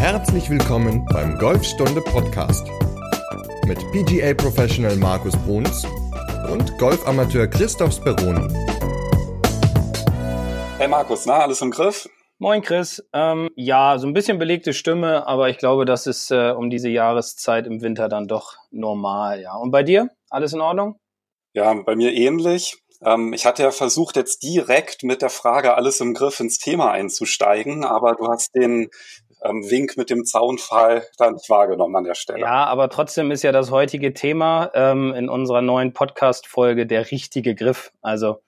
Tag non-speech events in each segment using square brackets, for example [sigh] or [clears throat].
Herzlich willkommen beim Golfstunde Podcast mit PGA Professional Markus Bruns und Golfamateur Christoph Speroni. Hey Markus, na, alles im Griff? Moin Chris. Ähm, ja, so ein bisschen belegte Stimme, aber ich glaube, das ist äh, um diese Jahreszeit im Winter dann doch normal, ja. Und bei dir? Alles in Ordnung? Ja, bei mir ähnlich. Ähm, ich hatte ja versucht, jetzt direkt mit der Frage alles im Griff ins Thema einzusteigen, aber du hast den ähm, Wink mit dem Zaunfall da nicht wahrgenommen an der Stelle. Ja, aber trotzdem ist ja das heutige Thema ähm, in unserer neuen Podcast-Folge der richtige Griff. Also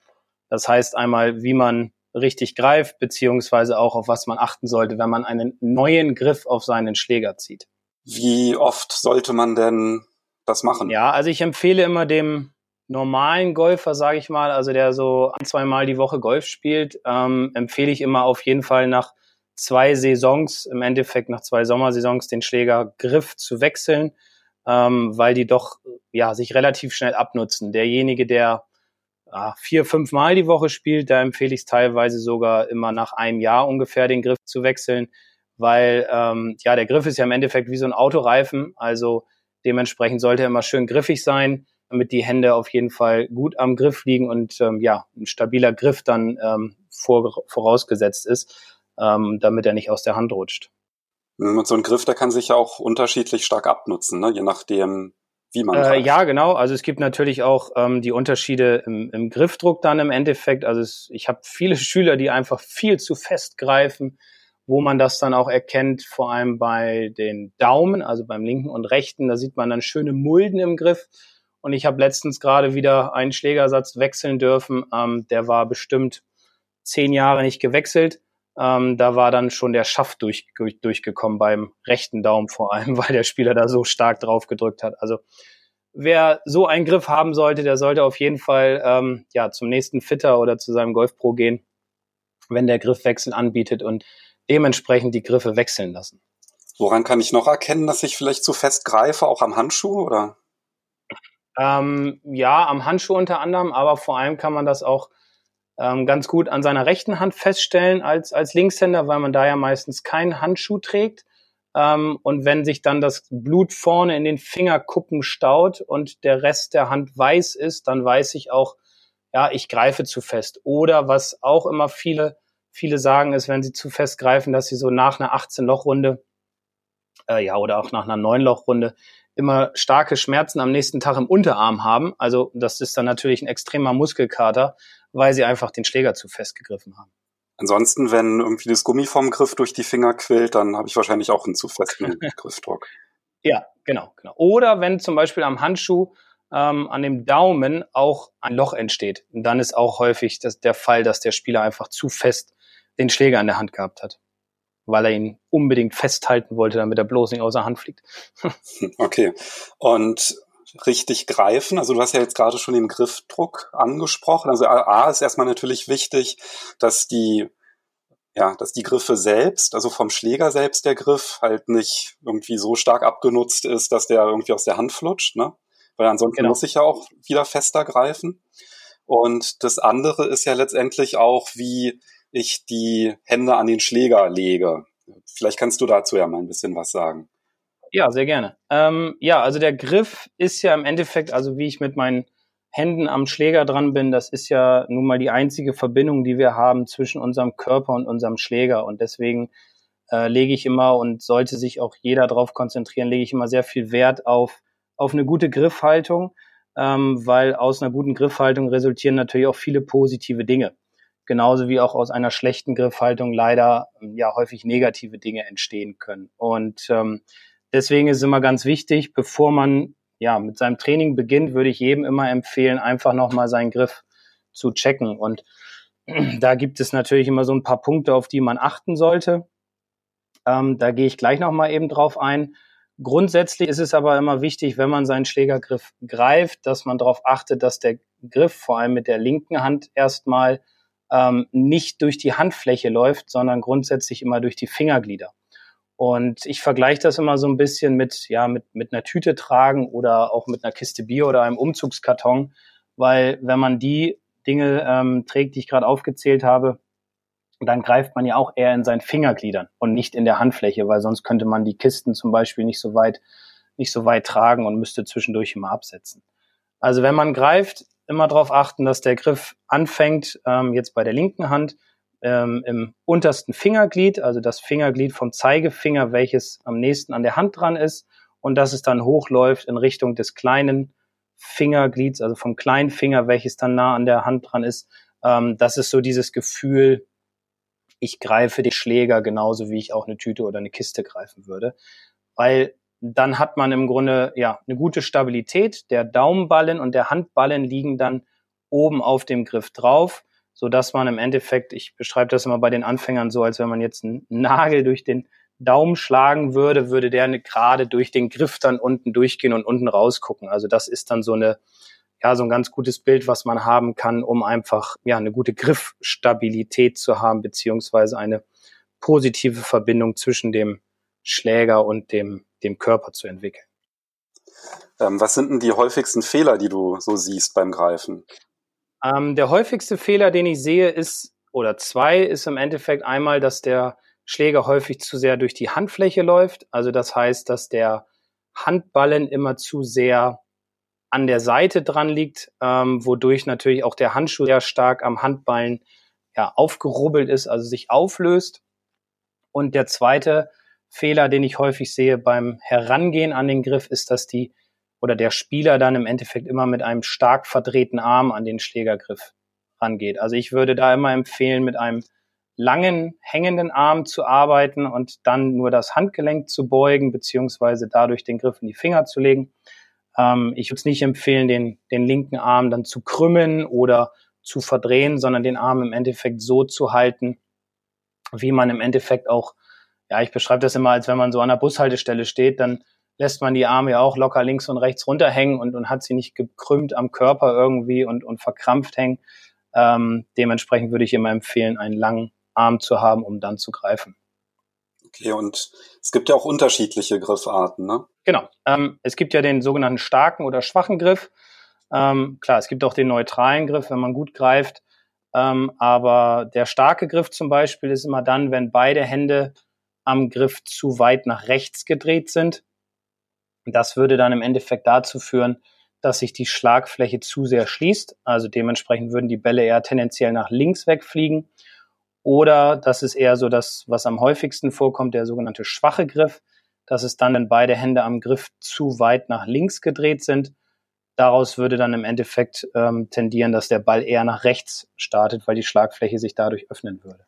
das heißt einmal, wie man richtig greift, beziehungsweise auch auf was man achten sollte, wenn man einen neuen Griff auf seinen Schläger zieht. Wie oft sollte man denn das machen? Ja, also ich empfehle immer dem normalen Golfer, sage ich mal, also der so ein, zwei Mal die Woche Golf spielt, ähm, empfehle ich immer auf jeden Fall nach zwei Saisons, im Endeffekt nach zwei Sommersaisons, den Schlägergriff zu wechseln, ähm, weil die doch ja sich relativ schnell abnutzen. Derjenige, der ja, vier, fünf Mal die Woche spielt, da empfehle ich es teilweise sogar immer nach einem Jahr ungefähr den Griff zu wechseln, weil ähm, ja der Griff ist ja im Endeffekt wie so ein Autoreifen, also dementsprechend sollte er immer schön griffig sein, damit die Hände auf jeden Fall gut am Griff liegen und ähm, ja ein stabiler Griff dann ähm, vor, vorausgesetzt ist, ähm, damit er nicht aus der Hand rutscht. Und so ein Griff, der kann sich ja auch unterschiedlich stark abnutzen, ne? je nachdem, wie man äh, Ja, genau. Also es gibt natürlich auch ähm, die Unterschiede im, im Griffdruck dann im Endeffekt. Also es, ich habe viele [laughs] Schüler, die einfach viel zu fest greifen, wo man das dann auch erkennt, vor allem bei den Daumen, also beim linken und rechten. Da sieht man dann schöne Mulden im Griff. Und ich habe letztens gerade wieder einen Schlägersatz wechseln dürfen. Ähm, der war bestimmt zehn Jahre nicht gewechselt. Ähm, da war dann schon der Schaft durch, durch, durchgekommen beim rechten Daumen vor allem, [laughs] weil der Spieler da so stark drauf gedrückt hat. Also wer so einen Griff haben sollte, der sollte auf jeden Fall ähm, ja zum nächsten Fitter oder zu seinem Golf Pro gehen, wenn der Griffwechsel anbietet und dementsprechend die Griffe wechseln lassen. Woran kann ich noch erkennen, dass ich vielleicht zu fest greife, auch am Handschuh oder? Ähm, ja, am Handschuh unter anderem, aber vor allem kann man das auch ähm, ganz gut an seiner rechten Hand feststellen als, als Linkshänder, weil man da ja meistens keinen Handschuh trägt. Ähm, und wenn sich dann das Blut vorne in den Fingerkuppen staut und der Rest der Hand weiß ist, dann weiß ich auch, ja, ich greife zu fest. Oder was auch immer viele, viele sagen, ist, wenn sie zu fest greifen, dass sie so nach einer 18-Loch-Runde, äh, ja, oder auch nach einer 9-Loch-Runde immer starke Schmerzen am nächsten Tag im Unterarm haben. Also das ist dann natürlich ein extremer Muskelkater, weil sie einfach den Schläger zu fest gegriffen haben. Ansonsten, wenn irgendwie das Gummi vom Griff durch die Finger quillt, dann habe ich wahrscheinlich auch einen zu festen [laughs] Griffdruck. Ja, genau, genau. Oder wenn zum Beispiel am Handschuh ähm, an dem Daumen auch ein Loch entsteht, dann ist auch häufig das, der Fall, dass der Spieler einfach zu fest den Schläger in der Hand gehabt hat, weil er ihn unbedingt festhalten wollte, damit er bloß nicht außer Hand fliegt. [laughs] okay. Und richtig greifen? Also du hast ja jetzt gerade schon den Griffdruck angesprochen. Also A ist erstmal natürlich wichtig, dass die ja, dass die Griffe selbst, also vom Schläger selbst der Griff halt nicht irgendwie so stark abgenutzt ist, dass der irgendwie aus der Hand flutscht, ne? Weil ansonsten genau. muss ich ja auch wieder fester greifen. Und das andere ist ja letztendlich auch, wie ich die Hände an den Schläger lege. Vielleicht kannst du dazu ja mal ein bisschen was sagen. Ja, sehr gerne. Ähm, ja, also der Griff ist ja im Endeffekt, also wie ich mit meinen Händen am Schläger dran bin, das ist ja nun mal die einzige Verbindung, die wir haben zwischen unserem Körper und unserem Schläger. Und deswegen äh, lege ich immer und sollte sich auch jeder darauf konzentrieren, lege ich immer sehr viel Wert auf, auf eine gute Griffhaltung, ähm, weil aus einer guten Griffhaltung resultieren natürlich auch viele positive Dinge. Genauso wie auch aus einer schlechten Griffhaltung leider ja häufig negative Dinge entstehen können. Und ähm, Deswegen ist es immer ganz wichtig, bevor man ja mit seinem Training beginnt, würde ich jedem immer empfehlen, einfach nochmal seinen Griff zu checken. Und [clears throat] da gibt es natürlich immer so ein paar Punkte, auf die man achten sollte. Ähm, da gehe ich gleich nochmal eben drauf ein. Grundsätzlich ist es aber immer wichtig, wenn man seinen Schlägergriff greift, dass man darauf achtet, dass der Griff vor allem mit der linken Hand erstmal ähm, nicht durch die Handfläche läuft, sondern grundsätzlich immer durch die Fingerglieder. Und ich vergleiche das immer so ein bisschen mit, ja, mit, mit einer Tüte tragen oder auch mit einer Kiste Bier oder einem Umzugskarton, weil wenn man die Dinge ähm, trägt, die ich gerade aufgezählt habe, dann greift man ja auch eher in seinen Fingergliedern und nicht in der Handfläche, weil sonst könnte man die Kisten zum Beispiel nicht so weit, nicht so weit tragen und müsste zwischendurch immer absetzen. Also wenn man greift, immer darauf achten, dass der Griff anfängt, ähm, jetzt bei der linken Hand, ähm, im untersten Fingerglied, also das Fingerglied vom Zeigefinger, welches am nächsten an der Hand dran ist, und dass es dann hochläuft in Richtung des kleinen Fingerglieds, also vom kleinen Finger, welches dann nah an der Hand dran ist. Ähm, das ist so dieses Gefühl, ich greife den Schläger genauso, wie ich auch eine Tüte oder eine Kiste greifen würde. Weil dann hat man im Grunde ja eine gute Stabilität. Der Daumenballen und der Handballen liegen dann oben auf dem Griff drauf, so dass man im Endeffekt, ich beschreibe das immer bei den Anfängern so, als wenn man jetzt einen Nagel durch den Daumen schlagen würde, würde der gerade durch den Griff dann unten durchgehen und unten rausgucken. Also das ist dann so eine, ja, so ein ganz gutes Bild, was man haben kann, um einfach, ja, eine gute Griffstabilität zu haben, beziehungsweise eine positive Verbindung zwischen dem Schläger und dem, dem Körper zu entwickeln. Ähm, was sind denn die häufigsten Fehler, die du so siehst beim Greifen? Ähm, der häufigste Fehler, den ich sehe, ist, oder zwei, ist im Endeffekt einmal, dass der Schläger häufig zu sehr durch die Handfläche läuft. Also das heißt, dass der Handballen immer zu sehr an der Seite dran liegt, ähm, wodurch natürlich auch der Handschuh sehr stark am Handballen ja, aufgerubbelt ist, also sich auflöst. Und der zweite Fehler, den ich häufig sehe beim Herangehen an den Griff, ist, dass die oder der Spieler dann im Endeffekt immer mit einem stark verdrehten Arm an den Schlägergriff rangeht. Also ich würde da immer empfehlen, mit einem langen hängenden Arm zu arbeiten und dann nur das Handgelenk zu beugen, beziehungsweise dadurch den Griff in die Finger zu legen. Ähm, ich würde es nicht empfehlen, den, den linken Arm dann zu krümmen oder zu verdrehen, sondern den Arm im Endeffekt so zu halten, wie man im Endeffekt auch, ja, ich beschreibe das immer, als wenn man so an der Bushaltestelle steht, dann lässt man die Arme ja auch locker links und rechts runterhängen und, und hat sie nicht gekrümmt am Körper irgendwie und, und verkrampft hängen. Ähm, dementsprechend würde ich immer empfehlen, einen langen Arm zu haben, um dann zu greifen. Okay, und es gibt ja auch unterschiedliche Griffarten, ne? Genau. Ähm, es gibt ja den sogenannten starken oder schwachen Griff. Ähm, klar, es gibt auch den neutralen Griff, wenn man gut greift. Ähm, aber der starke Griff zum Beispiel ist immer dann, wenn beide Hände am Griff zu weit nach rechts gedreht sind. Das würde dann im Endeffekt dazu führen, dass sich die Schlagfläche zu sehr schließt. Also dementsprechend würden die Bälle eher tendenziell nach links wegfliegen. Oder das ist eher so das, was am häufigsten vorkommt, der sogenannte schwache Griff. Das ist dann, wenn beide Hände am Griff zu weit nach links gedreht sind. Daraus würde dann im Endeffekt ähm, tendieren, dass der Ball eher nach rechts startet, weil die Schlagfläche sich dadurch öffnen würde.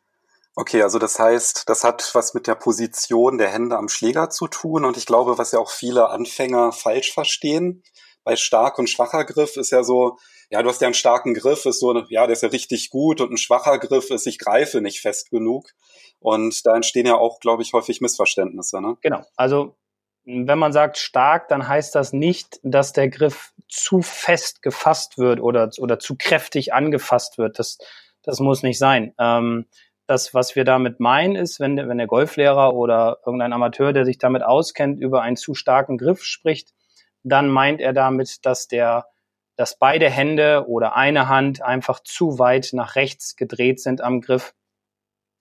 Okay, also das heißt, das hat was mit der Position der Hände am Schläger zu tun und ich glaube, was ja auch viele Anfänger falsch verstehen, bei stark und schwacher Griff ist ja so, ja, du hast ja einen starken Griff, ist so, ja, der ist ja richtig gut und ein schwacher Griff ist, ich greife nicht fest genug. Und da entstehen ja auch, glaube ich, häufig Missverständnisse. Ne? Genau. Also wenn man sagt stark, dann heißt das nicht, dass der Griff zu fest gefasst wird oder, oder zu kräftig angefasst wird. Das, das muss nicht sein. Ähm, das, was wir damit meinen, ist, wenn, wenn der Golflehrer oder irgendein Amateur, der sich damit auskennt, über einen zu starken Griff spricht, dann meint er damit, dass der, dass beide Hände oder eine Hand einfach zu weit nach rechts gedreht sind am Griff.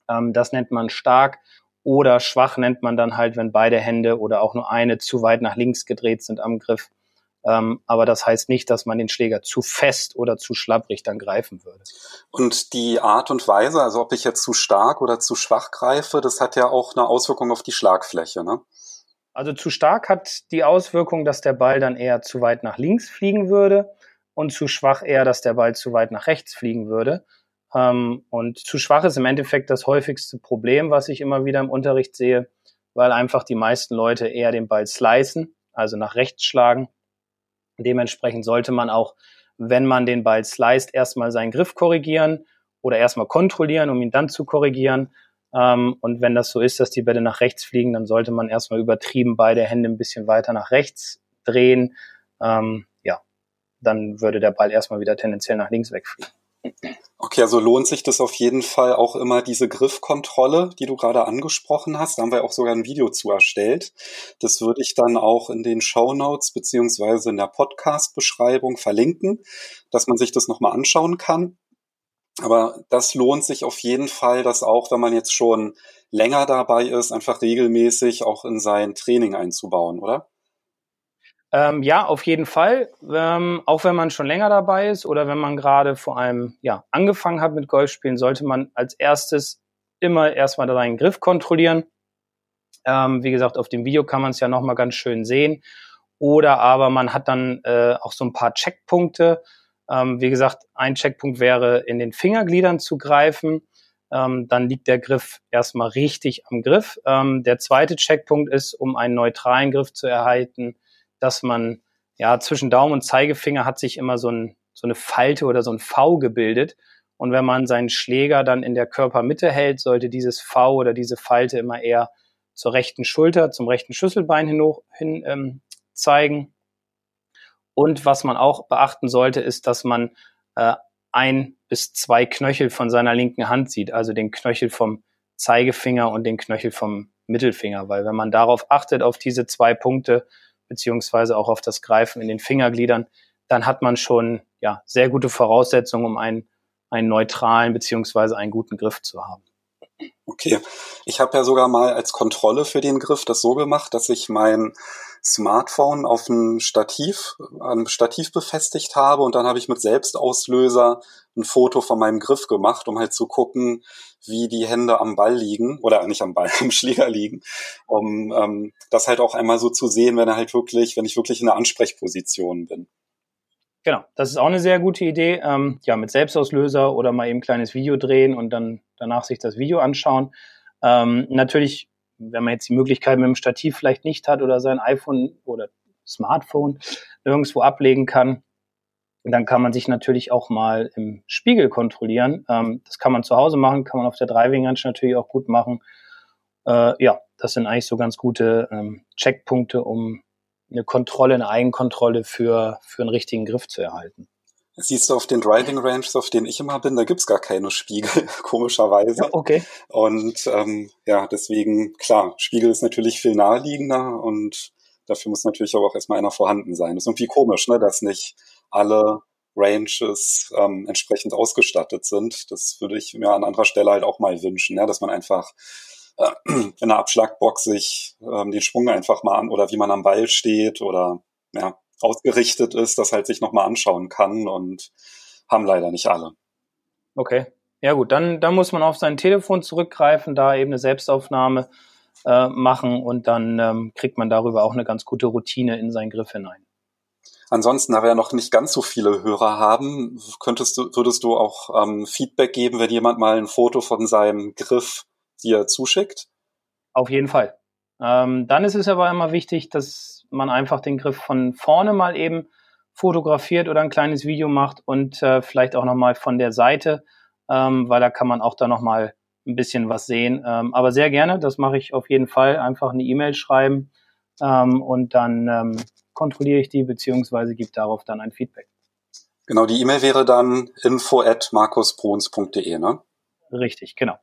Ähm, das nennt man stark. Oder schwach nennt man dann halt, wenn beide Hände oder auch nur eine zu weit nach links gedreht sind am Griff. Ähm, aber das heißt nicht, dass man den Schläger zu fest oder zu schlapprig dann greifen würde. Und die Art und Weise, also ob ich jetzt zu stark oder zu schwach greife, das hat ja auch eine Auswirkung auf die Schlagfläche, ne? Also zu stark hat die Auswirkung, dass der Ball dann eher zu weit nach links fliegen würde und zu schwach eher, dass der Ball zu weit nach rechts fliegen würde. Ähm, und zu schwach ist im Endeffekt das häufigste Problem, was ich immer wieder im Unterricht sehe, weil einfach die meisten Leute eher den Ball slicen, also nach rechts schlagen. Dementsprechend sollte man auch, wenn man den Ball sliced, erstmal seinen Griff korrigieren oder erstmal kontrollieren, um ihn dann zu korrigieren ähm, und wenn das so ist, dass die Bälle nach rechts fliegen, dann sollte man erstmal übertrieben beide Hände ein bisschen weiter nach rechts drehen. Ähm, ja, dann würde der Ball erstmal wieder tendenziell nach links wegfliegen. Okay, also lohnt sich das auf jeden Fall auch immer diese Griffkontrolle, die du gerade angesprochen hast. Da haben wir auch sogar ein Video zu erstellt. Das würde ich dann auch in den Show Notes beziehungsweise in der Podcast-Beschreibung verlinken, dass man sich das nochmal anschauen kann. Aber das lohnt sich auf jeden Fall, dass auch, wenn man jetzt schon länger dabei ist, einfach regelmäßig auch in sein Training einzubauen, oder? Ähm, ja, auf jeden Fall. Ähm, auch wenn man schon länger dabei ist oder wenn man gerade vor allem ja, angefangen hat mit Golfspielen, sollte man als erstes immer erstmal seinen Griff kontrollieren. Ähm, wie gesagt, auf dem Video kann man es ja nochmal ganz schön sehen. Oder aber man hat dann äh, auch so ein paar Checkpunkte. Ähm, wie gesagt, ein Checkpunkt wäre, in den Fingergliedern zu greifen. Ähm, dann liegt der Griff erstmal richtig am Griff. Ähm, der zweite Checkpunkt ist, um einen neutralen Griff zu erhalten, dass man, ja, zwischen Daumen und Zeigefinger hat sich immer so, ein, so eine Falte oder so ein V gebildet. Und wenn man seinen Schläger dann in der Körpermitte hält, sollte dieses V oder diese Falte immer eher zur rechten Schulter, zum rechten Schlüsselbein hin, hin ähm, zeigen. Und was man auch beachten sollte, ist, dass man äh, ein bis zwei Knöchel von seiner linken Hand sieht, also den Knöchel vom Zeigefinger und den Knöchel vom Mittelfinger, weil wenn man darauf achtet, auf diese zwei Punkte, beziehungsweise auch auf das Greifen in den Fingergliedern, dann hat man schon ja, sehr gute Voraussetzungen, um einen, einen neutralen beziehungsweise einen guten Griff zu haben. Okay, ich habe ja sogar mal als Kontrolle für den Griff das so gemacht, dass ich mein Smartphone auf ein Stativ, ein Stativ befestigt habe und dann habe ich mit Selbstauslöser ein Foto von meinem Griff gemacht, um halt zu gucken, wie die Hände am Ball liegen oder nicht am Ball, [laughs] am Schläger liegen, um ähm, das halt auch einmal so zu sehen, wenn er halt wirklich, wenn ich wirklich in der Ansprechposition bin. Genau, das ist auch eine sehr gute Idee. Ähm, ja, mit Selbstauslöser oder mal eben ein kleines Video drehen und dann danach sich das Video anschauen. Ähm, natürlich, wenn man jetzt die Möglichkeit mit dem Stativ vielleicht nicht hat oder sein iPhone oder Smartphone irgendwo ablegen kann, dann kann man sich natürlich auch mal im Spiegel kontrollieren. Ähm, das kann man zu Hause machen, kann man auf der Driving Range natürlich auch gut machen. Äh, ja, das sind eigentlich so ganz gute ähm, Checkpunkte, um eine Kontrolle, eine Eigenkontrolle für, für einen richtigen Griff zu erhalten. Siehst du auf den Driving Ranges, auf denen ich immer bin, da gibt's gar keine Spiegel, [laughs] komischerweise. Ja, okay. Und ähm, ja, deswegen, klar, Spiegel ist natürlich viel naheliegender und dafür muss natürlich aber auch erstmal einer vorhanden sein. Das ist irgendwie komisch, ne, dass nicht alle Ranges ähm, entsprechend ausgestattet sind. Das würde ich mir an anderer Stelle halt auch mal wünschen, ja, dass man einfach [clears throat] in der Abschlagbox sich ähm, den Schwung einfach mal an oder wie man am Ball steht oder ja, ausgerichtet ist, das halt sich nochmal anschauen kann und haben leider nicht alle. Okay. Ja gut, dann, dann muss man auf sein Telefon zurückgreifen, da eben eine Selbstaufnahme äh, machen und dann ähm, kriegt man darüber auch eine ganz gute Routine in seinen Griff hinein. Ansonsten, da wir ja noch nicht ganz so viele Hörer haben, könntest du, würdest du auch ähm, Feedback geben, wenn jemand mal ein Foto von seinem Griff dir zuschickt? Auf jeden Fall. Ähm, dann ist es aber immer wichtig, dass man einfach den Griff von vorne mal eben fotografiert oder ein kleines Video macht und äh, vielleicht auch nochmal von der Seite, ähm, weil da kann man auch da nochmal ein bisschen was sehen. Ähm, aber sehr gerne, das mache ich auf jeden Fall. Einfach eine E-Mail schreiben ähm, und dann ähm, kontrolliere ich die beziehungsweise gebe darauf dann ein Feedback. Genau, die E-Mail wäre dann info at markusbruns.de, ne? Richtig, genau.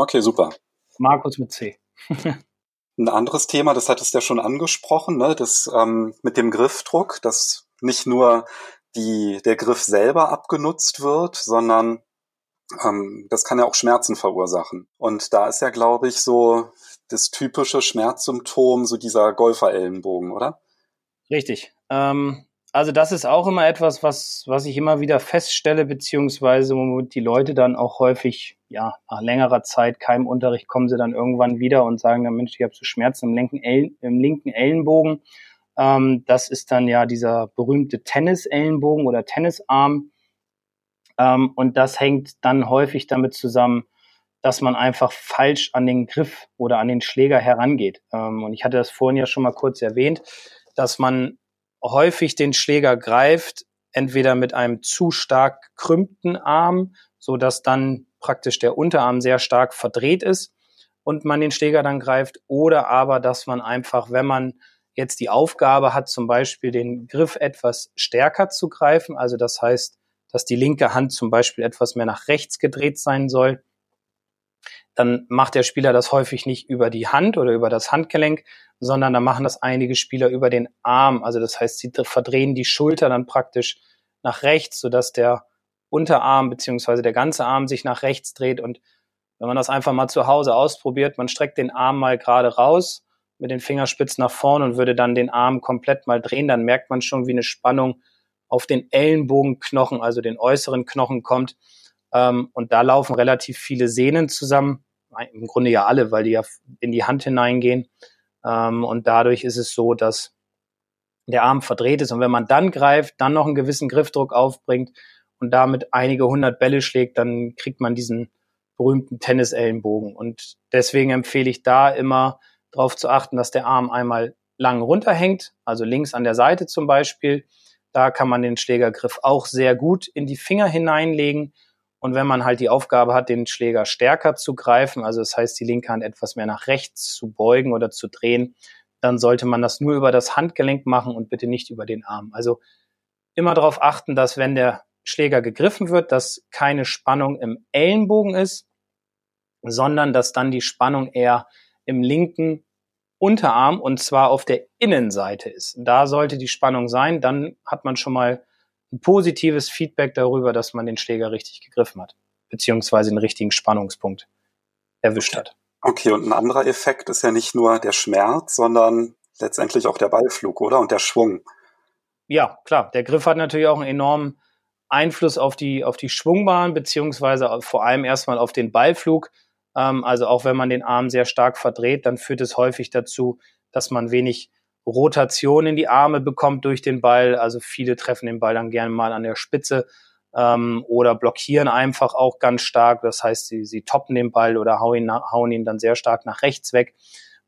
Okay, super. Markus mit C. Ein anderes Thema, das hattest du ja schon angesprochen, ne, das ähm, mit dem Griffdruck, dass nicht nur die, der Griff selber abgenutzt wird, sondern ähm, das kann ja auch Schmerzen verursachen. Und da ist ja, glaube ich, so das typische Schmerzsymptom, so dieser Golferellenbogen, oder? Richtig. Ähm, also das ist auch immer etwas, was, was ich immer wieder feststelle, beziehungsweise womit die Leute dann auch häufig, ja, nach längerer Zeit keinem Unterricht kommen sie dann irgendwann wieder und sagen dann, Mensch, ich habe so Schmerzen im linken, Ellen, im linken Ellenbogen. Ähm, das ist dann ja dieser berühmte Tennis-Ellenbogen oder Tennisarm. Ähm, und das hängt dann häufig damit zusammen, dass man einfach falsch an den Griff oder an den Schläger herangeht. Ähm, und ich hatte das vorhin ja schon mal kurz erwähnt, dass man häufig den Schläger greift, entweder mit einem zu stark gekrümmten Arm, so dass dann praktisch der Unterarm sehr stark verdreht ist und man den Schläger dann greift, oder aber, dass man einfach, wenn man jetzt die Aufgabe hat, zum Beispiel den Griff etwas stärker zu greifen, also das heißt, dass die linke Hand zum Beispiel etwas mehr nach rechts gedreht sein soll, dann macht der Spieler das häufig nicht über die Hand oder über das Handgelenk, sondern da machen das einige Spieler über den Arm. Also das heißt, sie verdrehen die Schulter dann praktisch nach rechts, sodass der Unterarm beziehungsweise der ganze Arm sich nach rechts dreht. Und wenn man das einfach mal zu Hause ausprobiert, man streckt den Arm mal gerade raus mit den Fingerspitzen nach vorne und würde dann den Arm komplett mal drehen, dann merkt man schon, wie eine Spannung auf den Ellenbogenknochen, also den äußeren Knochen kommt. Ähm, und da laufen relativ viele Sehnen zusammen. Im Grunde ja alle, weil die ja in die Hand hineingehen. Ähm, und dadurch ist es so, dass der Arm verdreht ist. Und wenn man dann greift, dann noch einen gewissen Griffdruck aufbringt und damit einige hundert Bälle schlägt, dann kriegt man diesen berühmten Tennisellenbogen. Und deswegen empfehle ich da immer darauf zu achten, dass der Arm einmal lang runterhängt, also links an der Seite zum Beispiel. Da kann man den Schlägergriff auch sehr gut in die Finger hineinlegen. Und wenn man halt die Aufgabe hat, den Schläger stärker zu greifen, also das heißt, die linke Hand etwas mehr nach rechts zu beugen oder zu drehen, dann sollte man das nur über das Handgelenk machen und bitte nicht über den Arm. Also immer darauf achten, dass wenn der Schläger gegriffen wird, dass keine Spannung im Ellenbogen ist, sondern dass dann die Spannung eher im linken Unterarm und zwar auf der Innenseite ist. Da sollte die Spannung sein, dann hat man schon mal ein positives Feedback darüber, dass man den Schläger richtig gegriffen hat, beziehungsweise den richtigen Spannungspunkt erwischt hat. Okay, und ein anderer Effekt ist ja nicht nur der Schmerz, sondern letztendlich auch der Ballflug, oder? Und der Schwung. Ja, klar. Der Griff hat natürlich auch einen enormen Einfluss auf die, auf die Schwungbahn, beziehungsweise vor allem erstmal auf den Ballflug. Ähm, also auch wenn man den Arm sehr stark verdreht, dann führt es häufig dazu, dass man wenig Rotation in die Arme bekommt durch den Ball. Also viele treffen den Ball dann gerne mal an der Spitze ähm, oder blockieren einfach auch ganz stark. Das heißt, sie, sie toppen den Ball oder hauen ihn, hauen ihn dann sehr stark nach rechts weg,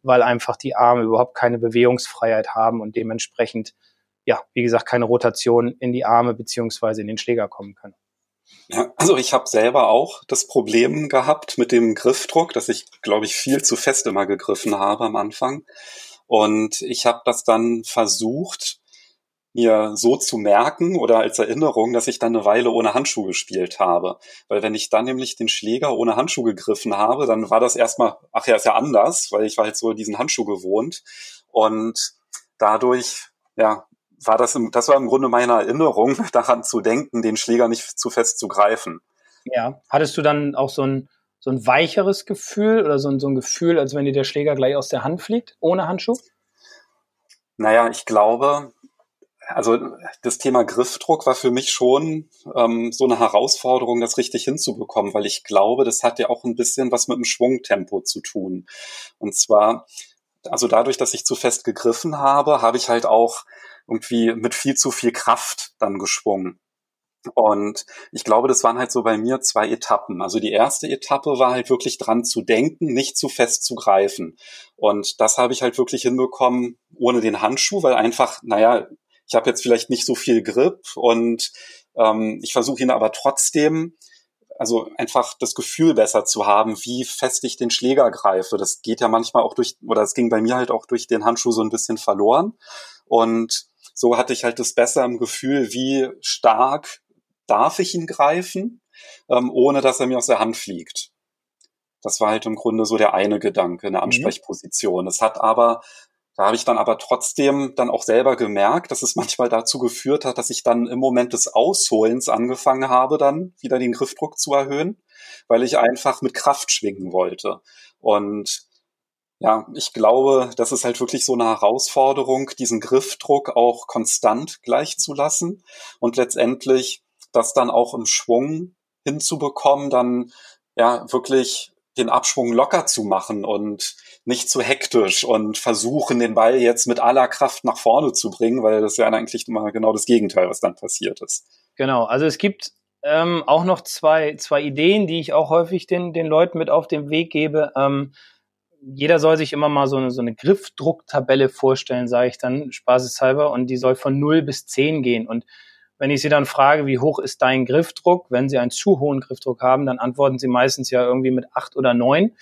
weil einfach die Arme überhaupt keine Bewegungsfreiheit haben und dementsprechend, ja, wie gesagt, keine Rotation in die Arme beziehungsweise in den Schläger kommen können. Ja, also ich habe selber auch das Problem gehabt mit dem Griffdruck, dass ich, glaube ich, viel zu fest immer gegriffen habe am Anfang. Und ich habe das dann versucht, mir so zu merken oder als Erinnerung, dass ich dann eine Weile ohne Handschuhe gespielt habe. Weil wenn ich dann nämlich den Schläger ohne Handschuh gegriffen habe, dann war das erstmal, ach ja, ist ja anders, weil ich war halt so diesen Handschuh gewohnt. Und dadurch, ja, war das, im, das war im Grunde meine Erinnerung, [laughs] daran zu denken, den Schläger nicht zu fest zu greifen. Ja. Hattest du dann auch so ein, so ein weicheres Gefühl oder so ein, so ein Gefühl, als wenn dir der Schläger gleich aus der Hand fliegt, ohne Handschuh? Naja, ich glaube, also das Thema Griffdruck war für mich schon ähm, so eine Herausforderung, das richtig hinzubekommen, weil ich glaube, das hat ja auch ein bisschen was mit dem Schwungtempo zu tun. Und zwar, also dadurch, dass ich zu fest gegriffen habe, habe ich halt auch irgendwie mit viel zu viel Kraft dann geschwungen. Und ich glaube, das waren halt so bei mir zwei Etappen. Also die erste Etappe war halt wirklich dran zu denken, nicht zu fest zu greifen. Und das habe ich halt wirklich hinbekommen ohne den Handschuh, weil einfach, naja, ich habe jetzt vielleicht nicht so viel Grip und ähm, ich versuche ihn aber trotzdem, also einfach das Gefühl besser zu haben, wie fest ich den Schläger greife. Das geht ja manchmal auch durch, oder es ging bei mir halt auch durch den Handschuh so ein bisschen verloren. Und so hatte ich halt das besser im Gefühl, wie stark darf ich ihn greifen, ähm, ohne dass er mir aus der Hand fliegt. Das war halt im Grunde so der eine Gedanke, eine mhm. Ansprechposition. Es hat aber da habe ich dann aber trotzdem dann auch selber gemerkt, dass es manchmal dazu geführt hat, dass ich dann im Moment des Ausholens angefangen habe, dann wieder den Griffdruck zu erhöhen, weil ich einfach mit Kraft schwingen wollte. Und ja, ich glaube, das ist halt wirklich so eine Herausforderung, diesen Griffdruck auch konstant gleich zu lassen und letztendlich das dann auch im Schwung hinzubekommen, dann ja wirklich den Abschwung locker zu machen und nicht zu hektisch und versuchen, den Ball jetzt mit aller Kraft nach vorne zu bringen, weil das ja eigentlich immer genau das Gegenteil, was dann passiert ist. Genau, also es gibt ähm, auch noch zwei, zwei Ideen, die ich auch häufig den, den Leuten mit auf den Weg gebe. Ähm, jeder soll sich immer mal so eine, so eine Griffdrucktabelle vorstellen, sage ich dann spaßeshalber, und die soll von 0 bis 10 gehen. Und wenn ich Sie dann frage, wie hoch ist dein Griffdruck, wenn Sie einen zu hohen Griffdruck haben, dann antworten Sie meistens ja irgendwie mit 8 oder 9.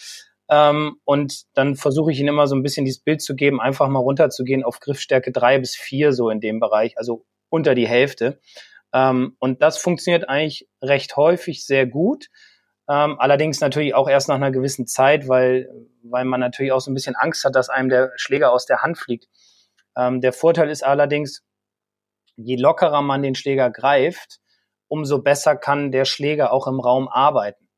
Ähm, und dann versuche ich ihnen immer so ein bisschen dieses Bild zu geben, einfach mal runterzugehen auf Griffstärke drei bis vier so in dem Bereich, also unter die Hälfte. Ähm, und das funktioniert eigentlich recht häufig sehr gut. Ähm, allerdings natürlich auch erst nach einer gewissen Zeit, weil, weil man natürlich auch so ein bisschen Angst hat, dass einem der Schläger aus der Hand fliegt. Ähm, der Vorteil ist allerdings, je lockerer man den Schläger greift, umso besser kann der Schläger auch im Raum arbeiten.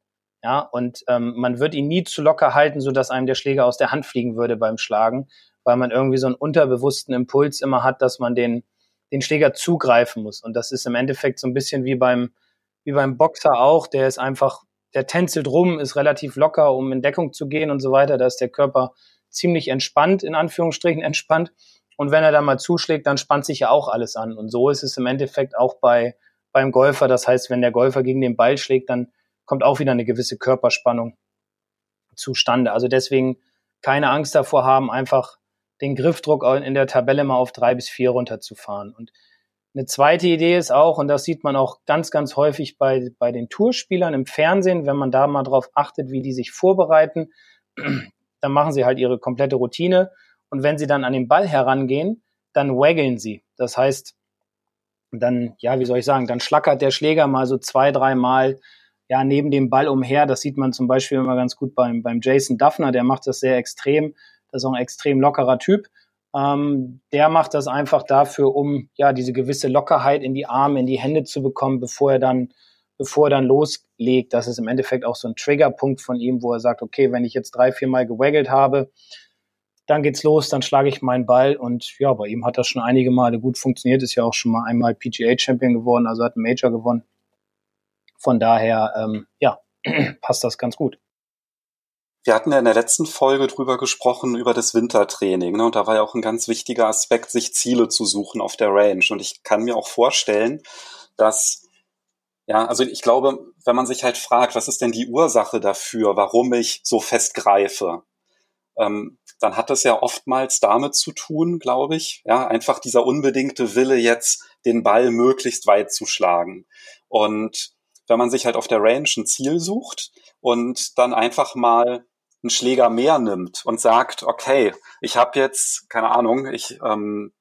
Ja, und ähm, man wird ihn nie zu locker halten, so dass einem der Schläger aus der Hand fliegen würde beim Schlagen, weil man irgendwie so einen unterbewussten Impuls immer hat, dass man den, den Schläger zugreifen muss. Und das ist im Endeffekt so ein bisschen wie beim, wie beim Boxer auch. Der ist einfach, der tänzelt rum, ist relativ locker, um in Deckung zu gehen und so weiter. Da ist der Körper ziemlich entspannt, in Anführungsstrichen entspannt. Und wenn er dann mal zuschlägt, dann spannt sich ja auch alles an. Und so ist es im Endeffekt auch bei, beim Golfer. Das heißt, wenn der Golfer gegen den Ball schlägt, dann kommt auch wieder eine gewisse Körperspannung zustande. Also deswegen keine Angst davor haben, einfach den Griffdruck in der Tabelle mal auf drei bis vier runterzufahren. Und eine zweite Idee ist auch, und das sieht man auch ganz, ganz häufig bei, bei den Tourspielern im Fernsehen, wenn man da mal drauf achtet, wie die sich vorbereiten, [clears throat] dann machen sie halt ihre komplette Routine. Und wenn sie dann an den Ball herangehen, dann waggeln sie. Das heißt, dann, ja, wie soll ich sagen, dann schlackert der Schläger mal so zwei, drei Mal ja, neben dem Ball umher. Das sieht man zum Beispiel immer ganz gut beim, beim Jason Duffner, der macht das sehr extrem. Das ist auch ein extrem lockerer Typ. Ähm, der macht das einfach dafür, um ja diese gewisse Lockerheit in die Arme, in die Hände zu bekommen, bevor er dann, bevor er dann loslegt. Das ist im Endeffekt auch so ein Triggerpunkt von ihm, wo er sagt, okay, wenn ich jetzt drei, vier Mal gewaggelt habe, dann geht's los, dann schlage ich meinen Ball und ja, bei ihm hat das schon einige Male gut funktioniert, ist ja auch schon mal einmal PGA Champion geworden, also hat einen Major gewonnen. Von daher, ähm, ja, [clears throat] passt das ganz gut. Wir hatten ja in der letzten Folge drüber gesprochen, über das Wintertraining. Ne? Und da war ja auch ein ganz wichtiger Aspekt, sich Ziele zu suchen auf der Range. Und ich kann mir auch vorstellen, dass, ja, also ich glaube, wenn man sich halt fragt, was ist denn die Ursache dafür, warum ich so fest greife, ähm, dann hat das ja oftmals damit zu tun, glaube ich, ja, einfach dieser unbedingte Wille jetzt, den Ball möglichst weit zu schlagen. Und wenn man sich halt auf der Range ein Ziel sucht und dann einfach mal einen Schläger mehr nimmt und sagt, okay, ich habe jetzt, keine Ahnung, ich ähm,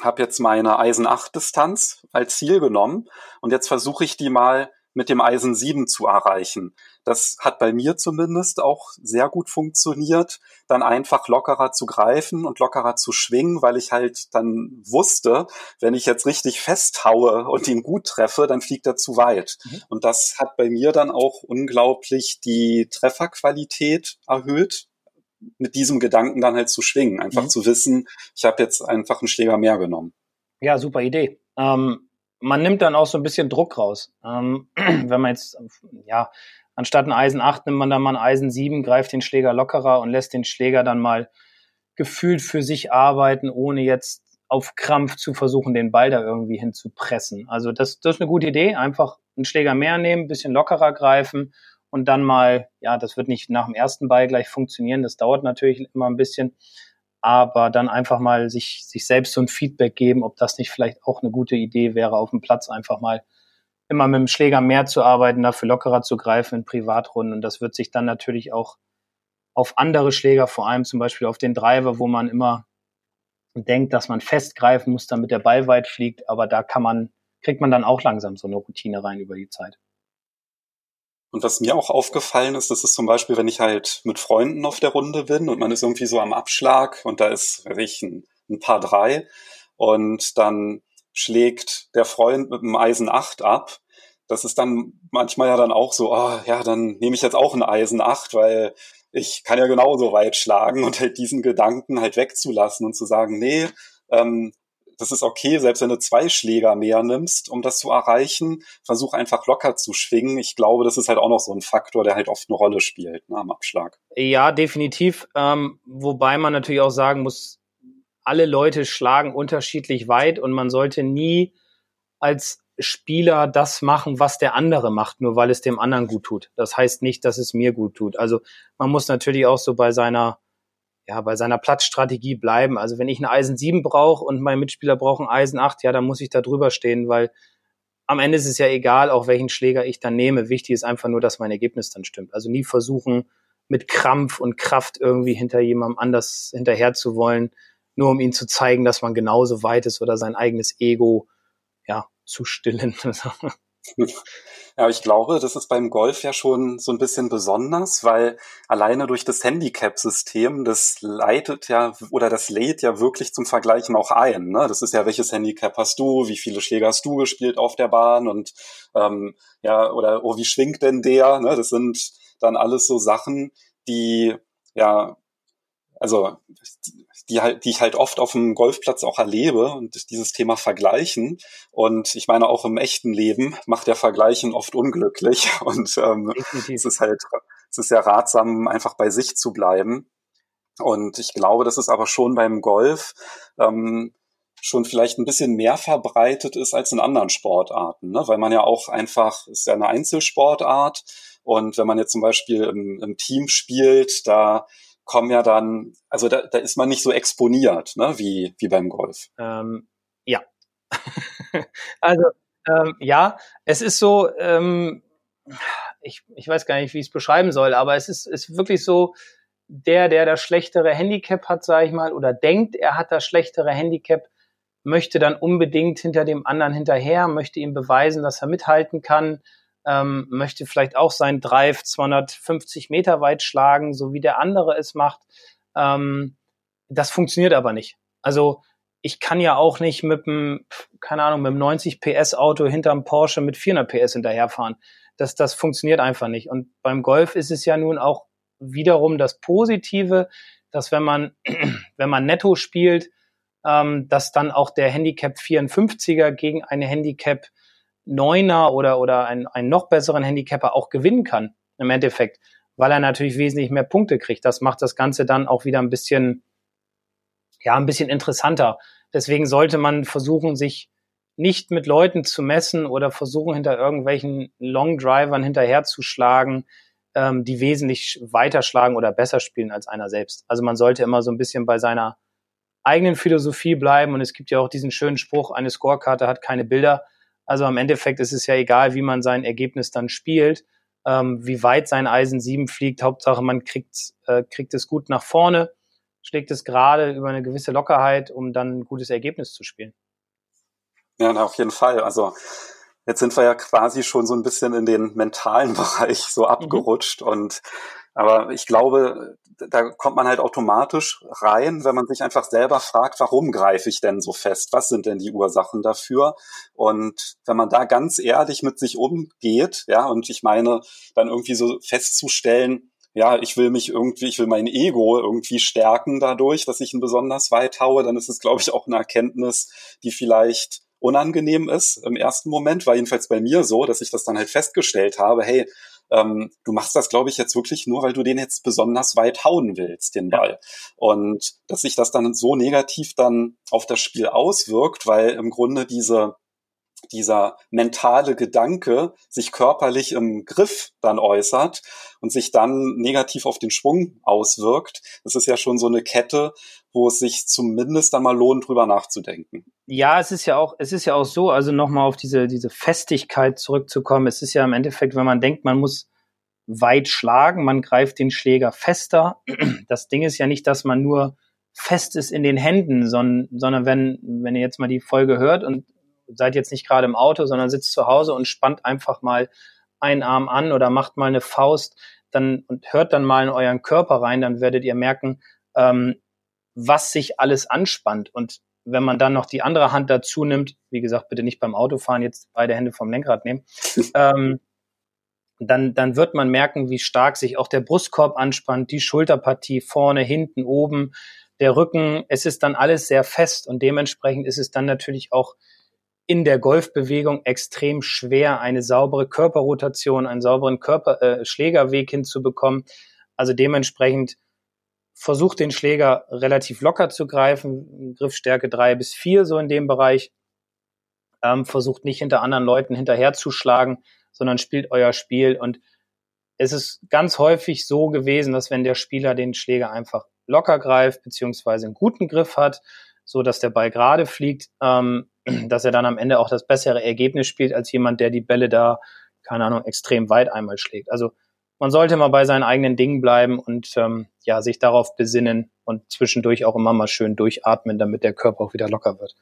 habe jetzt meine Eisen 8 Distanz als Ziel genommen und jetzt versuche ich die mal mit dem Eisen 7 zu erreichen. Das hat bei mir zumindest auch sehr gut funktioniert, dann einfach lockerer zu greifen und lockerer zu schwingen, weil ich halt dann wusste, wenn ich jetzt richtig festhaue und ihn gut treffe, dann fliegt er zu weit. Mhm. Und das hat bei mir dann auch unglaublich die Trefferqualität erhöht, mit diesem Gedanken dann halt zu schwingen, einfach mhm. zu wissen, ich habe jetzt einfach einen Schläger mehr genommen. Ja, super Idee. Ähm, man nimmt dann auch so ein bisschen Druck raus. Ähm, [clears throat] wenn man jetzt, ja, anstatt ein Eisen 8 nimmt man dann mal ein Eisen 7, greift den Schläger lockerer und lässt den Schläger dann mal gefühlt für sich arbeiten, ohne jetzt auf Krampf zu versuchen, den Ball da irgendwie hinzupressen. Also das, das ist eine gute Idee. Einfach einen Schläger mehr nehmen, bisschen lockerer greifen und dann mal, ja, das wird nicht nach dem ersten Ball gleich funktionieren. Das dauert natürlich immer ein bisschen aber dann einfach mal sich, sich selbst so ein Feedback geben, ob das nicht vielleicht auch eine gute Idee wäre, auf dem Platz einfach mal immer mit dem Schläger mehr zu arbeiten, dafür lockerer zu greifen in Privatrunden. Und das wird sich dann natürlich auch auf andere Schläger, vor allem zum Beispiel auf den Driver, wo man immer denkt, dass man festgreifen muss, damit der Ball weit fliegt, aber da kann man, kriegt man dann auch langsam so eine Routine rein über die Zeit. Und was mir auch aufgefallen ist, das ist zum Beispiel, wenn ich halt mit Freunden auf der Runde bin und man ist irgendwie so am Abschlag und da ist, ich, ein, ein paar drei und dann schlägt der Freund mit dem Eisen 8 ab. Das ist dann manchmal ja dann auch so, oh, ja, dann nehme ich jetzt auch ein Eisen 8, weil ich kann ja genauso weit schlagen und halt diesen Gedanken halt wegzulassen und zu sagen, nee, ähm, das ist okay, selbst wenn du zwei Schläger mehr nimmst, um das zu erreichen, versuch einfach locker zu schwingen. Ich glaube, das ist halt auch noch so ein Faktor, der halt oft eine Rolle spielt ne, am Abschlag. Ja, definitiv. Ähm, wobei man natürlich auch sagen muss, alle Leute schlagen unterschiedlich weit und man sollte nie als Spieler das machen, was der andere macht, nur weil es dem anderen gut tut. Das heißt nicht, dass es mir gut tut. Also man muss natürlich auch so bei seiner ja, bei seiner Platzstrategie bleiben. Also wenn ich ein Eisen 7 brauche und mein Mitspieler braucht ein Eisen 8, ja, dann muss ich da drüber stehen, weil am Ende ist es ja egal, auch welchen Schläger ich dann nehme. Wichtig ist einfach nur, dass mein Ergebnis dann stimmt. Also nie versuchen, mit Krampf und Kraft irgendwie hinter jemandem anders hinterher zu wollen, nur um ihm zu zeigen, dass man genauso weit ist oder sein eigenes Ego, ja, zu stillen. [laughs] [laughs] Ja, ich glaube, das ist beim Golf ja schon so ein bisschen besonders, weil alleine durch das Handicap-System, das leitet ja oder das lädt ja wirklich zum Vergleichen auch ein. Ne? Das ist ja, welches Handicap hast du, wie viele Schläge hast du gespielt auf der Bahn und ähm, ja, oder oh, wie schwingt denn der? Ne? Das sind dann alles so Sachen, die ja also die halt, die ich halt oft auf dem Golfplatz auch erlebe und dieses Thema Vergleichen. Und ich meine, auch im echten Leben macht der Vergleichen oft unglücklich. [laughs] Und ähm, es ist halt, es ist ja ratsam, einfach bei sich zu bleiben. Und ich glaube, dass es aber schon beim Golf ähm, schon vielleicht ein bisschen mehr verbreitet ist als in anderen Sportarten, ne? weil man ja auch einfach, ist ja eine Einzelsportart und wenn man jetzt zum Beispiel im, im Team spielt, da kommen ja dann, also da, da ist man nicht so exponiert, ne, wie, wie beim Golf. Ähm, ja. [laughs] also ähm, ja, es ist so, ähm, ich, ich weiß gar nicht, wie ich es beschreiben soll, aber es ist, ist wirklich so, der, der das schlechtere Handicap hat, sage ich mal, oder denkt, er hat das schlechtere Handicap, möchte dann unbedingt hinter dem anderen hinterher, möchte ihm beweisen, dass er mithalten kann, ähm, möchte vielleicht auch sein Drive 250 Meter weit schlagen, so wie der andere es macht. Ähm, das funktioniert aber nicht. Also ich kann ja auch nicht mit einem, keine Ahnung, mit einem 90 PS Auto hinterm Porsche mit 400 PS hinterherfahren. Das, das funktioniert einfach nicht. Und beim Golf ist es ja nun auch wiederum das Positive, dass wenn man, [clears throat] wenn man netto spielt, ähm, dass dann auch der Handicap 54er gegen eine Handicap Neuner oder, oder einen, einen noch besseren Handicapper auch gewinnen kann, im Endeffekt, weil er natürlich wesentlich mehr Punkte kriegt. Das macht das Ganze dann auch wieder ein bisschen, ja, ein bisschen interessanter. Deswegen sollte man versuchen, sich nicht mit Leuten zu messen oder versuchen, hinter irgendwelchen Long Drivern hinterherzuschlagen, ähm, die wesentlich weiter schlagen oder besser spielen als einer selbst. Also man sollte immer so ein bisschen bei seiner eigenen Philosophie bleiben. Und es gibt ja auch diesen schönen Spruch, eine Scorekarte hat keine Bilder. Also am Endeffekt ist es ja egal, wie man sein Ergebnis dann spielt, ähm, wie weit sein Eisen 7 fliegt. Hauptsache, man kriegt, äh, kriegt es gut nach vorne, schlägt es gerade über eine gewisse Lockerheit, um dann ein gutes Ergebnis zu spielen. Ja, auf jeden Fall. Also jetzt sind wir ja quasi schon so ein bisschen in den mentalen [laughs] Bereich so mhm. abgerutscht mhm. und aber ich glaube, da kommt man halt automatisch rein, wenn man sich einfach selber fragt, warum greife ich denn so fest? Was sind denn die Ursachen dafür? Und wenn man da ganz ehrlich mit sich umgeht, ja, und ich meine, dann irgendwie so festzustellen, ja, ich will mich irgendwie, ich will mein Ego irgendwie stärken dadurch, dass ich ihn besonders weit haue, dann ist es, glaube ich, auch eine Erkenntnis, die vielleicht unangenehm ist im ersten Moment, war jedenfalls bei mir so, dass ich das dann halt festgestellt habe, hey, ähm, du machst das, glaube ich, jetzt wirklich nur, weil du den jetzt besonders weit hauen willst, den Ball. Und dass sich das dann so negativ dann auf das Spiel auswirkt, weil im Grunde diese dieser mentale Gedanke sich körperlich im Griff dann äußert und sich dann negativ auf den Schwung auswirkt. Das ist ja schon so eine Kette, wo es sich zumindest dann lohnt, drüber nachzudenken. Ja, es ist ja auch, es ist ja auch so, also nochmal auf diese, diese Festigkeit zurückzukommen. Es ist ja im Endeffekt, wenn man denkt, man muss weit schlagen, man greift den Schläger fester. Das Ding ist ja nicht, dass man nur fest ist in den Händen, sondern, sondern wenn, wenn ihr jetzt mal die Folge hört und seid jetzt nicht gerade im Auto, sondern sitzt zu Hause und spannt einfach mal einen Arm an oder macht mal eine Faust, dann und hört dann mal in euren Körper rein, dann werdet ihr merken, ähm, was sich alles anspannt. Und wenn man dann noch die andere Hand dazu nimmt, wie gesagt, bitte nicht beim Autofahren jetzt beide Hände vom Lenkrad nehmen, [laughs] ähm, dann, dann wird man merken, wie stark sich auch der Brustkorb anspannt, die Schulterpartie vorne, hinten, oben, der Rücken. Es ist dann alles sehr fest und dementsprechend ist es dann natürlich auch in der Golfbewegung extrem schwer, eine saubere Körperrotation, einen sauberen Körper, äh, Schlägerweg hinzubekommen. Also dementsprechend versucht den Schläger relativ locker zu greifen, Griffstärke drei bis vier so in dem Bereich. Ähm, versucht nicht hinter anderen Leuten hinterherzuschlagen, sondern spielt euer Spiel. Und es ist ganz häufig so gewesen, dass wenn der Spieler den Schläger einfach locker greift, beziehungsweise einen guten Griff hat, so dass der Ball gerade fliegt, ähm, dass er dann am Ende auch das bessere Ergebnis spielt als jemand, der die Bälle da, keine Ahnung, extrem weit einmal schlägt. Also man sollte mal bei seinen eigenen Dingen bleiben und ähm, ja, sich darauf besinnen und zwischendurch auch immer mal schön durchatmen, damit der Körper auch wieder locker wird.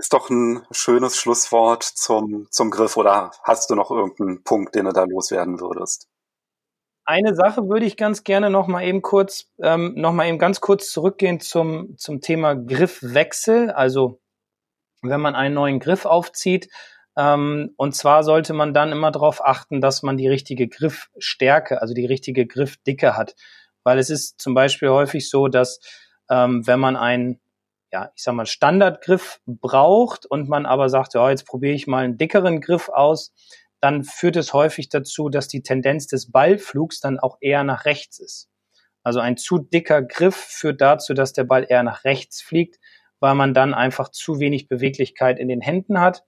ist doch ein schönes Schlusswort zum, zum Griff. Oder hast du noch irgendeinen Punkt, den du da loswerden würdest? Eine Sache würde ich ganz gerne noch mal eben kurz, ähm, noch mal eben ganz kurz zurückgehen zum, zum Thema Griffwechsel. Also, wenn man einen neuen Griff aufzieht, ähm, und zwar sollte man dann immer darauf achten, dass man die richtige Griffstärke, also die richtige Griffdicke hat. Weil es ist zum Beispiel häufig so, dass ähm, wenn man einen, ja, ich sag mal, Standardgriff braucht und man aber sagt, ja, jetzt probiere ich mal einen dickeren Griff aus, dann führt es häufig dazu, dass die Tendenz des Ballflugs dann auch eher nach rechts ist. Also ein zu dicker Griff führt dazu, dass der Ball eher nach rechts fliegt, weil man dann einfach zu wenig Beweglichkeit in den Händen hat.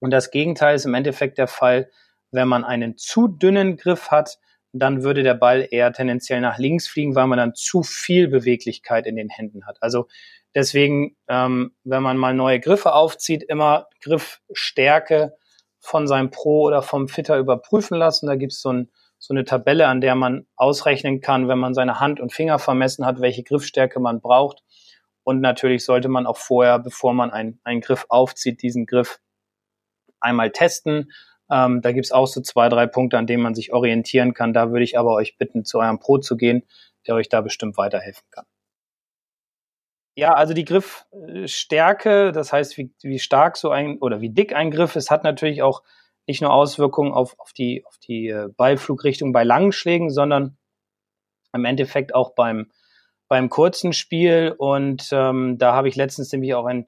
Und das Gegenteil ist im Endeffekt der Fall, wenn man einen zu dünnen Griff hat, dann würde der Ball eher tendenziell nach links fliegen, weil man dann zu viel Beweglichkeit in den Händen hat. Also deswegen, ähm, wenn man mal neue Griffe aufzieht, immer Griffstärke von seinem Pro oder vom Fitter überprüfen lassen. Da gibt es so, ein, so eine Tabelle, an der man ausrechnen kann, wenn man seine Hand und Finger vermessen hat, welche Griffstärke man braucht. Und natürlich sollte man auch vorher, bevor man einen, einen Griff aufzieht, diesen Griff einmal testen. Ähm, da gibt es auch so zwei, drei Punkte, an denen man sich orientieren kann. Da würde ich aber euch bitten, zu eurem Pro zu gehen, der euch da bestimmt weiterhelfen kann. Ja, also die Griffstärke, das heißt, wie, wie stark so ein oder wie dick ein Griff ist, hat natürlich auch nicht nur Auswirkungen auf, auf die, auf die äh, Ballflugrichtung bei langen Schlägen, sondern im Endeffekt auch beim, beim kurzen Spiel. Und ähm, da habe ich letztens nämlich auch ein,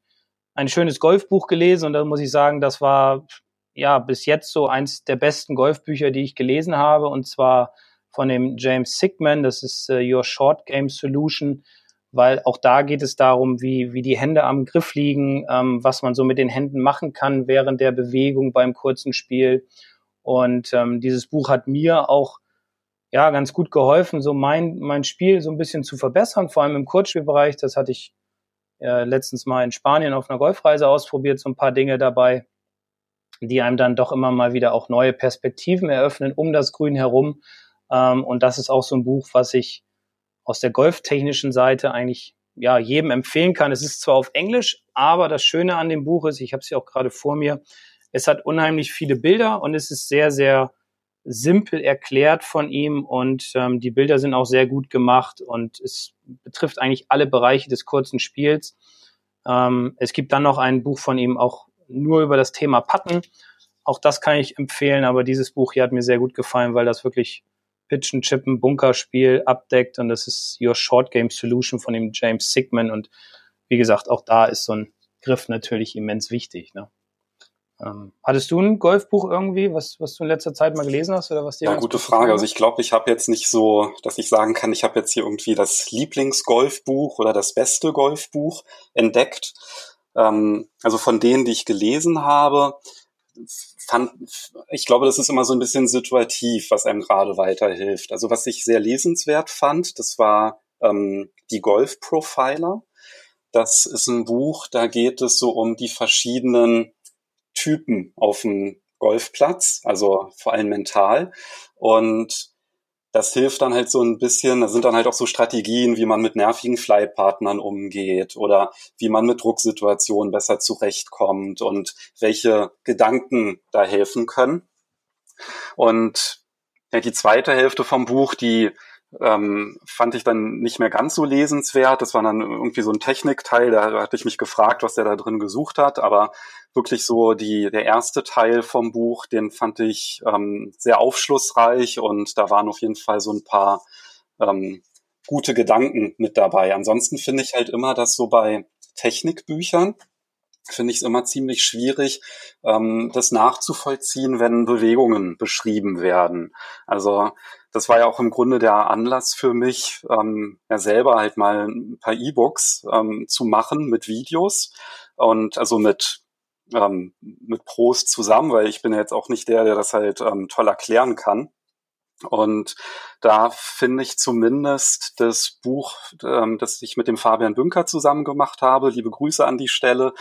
ein schönes Golfbuch gelesen und da muss ich sagen, das war ja bis jetzt so eins der besten Golfbücher, die ich gelesen habe, und zwar von dem James Sigman, das ist uh, Your Short Game Solution weil auch da geht es darum, wie, wie die Hände am Griff liegen, ähm, was man so mit den Händen machen kann während der Bewegung beim kurzen Spiel. Und ähm, dieses Buch hat mir auch ja ganz gut geholfen, so mein, mein Spiel so ein bisschen zu verbessern, vor allem im Kurzspielbereich. Das hatte ich äh, letztens mal in Spanien auf einer Golfreise ausprobiert, so ein paar Dinge dabei, die einem dann doch immer mal wieder auch neue Perspektiven eröffnen um das Grün herum. Ähm, und das ist auch so ein Buch, was ich aus der golftechnischen Seite eigentlich ja jedem empfehlen kann. Es ist zwar auf Englisch, aber das Schöne an dem Buch ist, ich habe es ja auch gerade vor mir, es hat unheimlich viele Bilder und es ist sehr, sehr simpel erklärt von ihm und ähm, die Bilder sind auch sehr gut gemacht und es betrifft eigentlich alle Bereiche des kurzen Spiels. Ähm, es gibt dann noch ein Buch von ihm auch nur über das Thema Patten. Auch das kann ich empfehlen, aber dieses Buch hier hat mir sehr gut gefallen, weil das wirklich Pitchen, Chippen, Bunkerspiel abdeckt und das ist Your Short Game Solution von dem James Sigman und wie gesagt, auch da ist so ein Griff natürlich immens wichtig. Ne? Ähm, hattest du ein Golfbuch irgendwie, was, was du in letzter Zeit mal gelesen hast oder was dir? Ja, gute Frage. Also ich glaube, ich habe jetzt nicht so, dass ich sagen kann, ich habe jetzt hier irgendwie das Lieblingsgolfbuch oder das beste Golfbuch entdeckt. Ähm, also von denen, die ich gelesen habe, fand, ich glaube, das ist immer so ein bisschen situativ, was einem gerade weiterhilft. Also was ich sehr lesenswert fand, das war ähm, die Golf Profiler. Das ist ein Buch, da geht es so um die verschiedenen Typen auf dem Golfplatz, also vor allem mental. Und das hilft dann halt so ein bisschen, da sind dann halt auch so Strategien, wie man mit nervigen Flypartnern umgeht oder wie man mit Drucksituationen besser zurechtkommt und welche Gedanken da helfen können. Und ja, die zweite Hälfte vom Buch, die ähm, fand ich dann nicht mehr ganz so lesenswert. Das war dann irgendwie so ein Technikteil, da hatte ich mich gefragt, was der da drin gesucht hat, aber wirklich so die, der erste Teil vom Buch, den fand ich ähm, sehr aufschlussreich und da waren auf jeden Fall so ein paar ähm, gute Gedanken mit dabei. Ansonsten finde ich halt immer, dass so bei Technikbüchern, finde ich es immer ziemlich schwierig, ähm, das nachzuvollziehen, wenn Bewegungen beschrieben werden. Also das war ja auch im Grunde der Anlass für mich, ähm, ja selber halt mal ein paar E-Books ähm, zu machen mit Videos und also mit ähm, mit Pros zusammen, weil ich bin ja jetzt auch nicht der, der das halt ähm, toll erklären kann. Und da finde ich zumindest das Buch, ähm, das ich mit dem Fabian Bünker zusammen gemacht habe, liebe Grüße an die Stelle,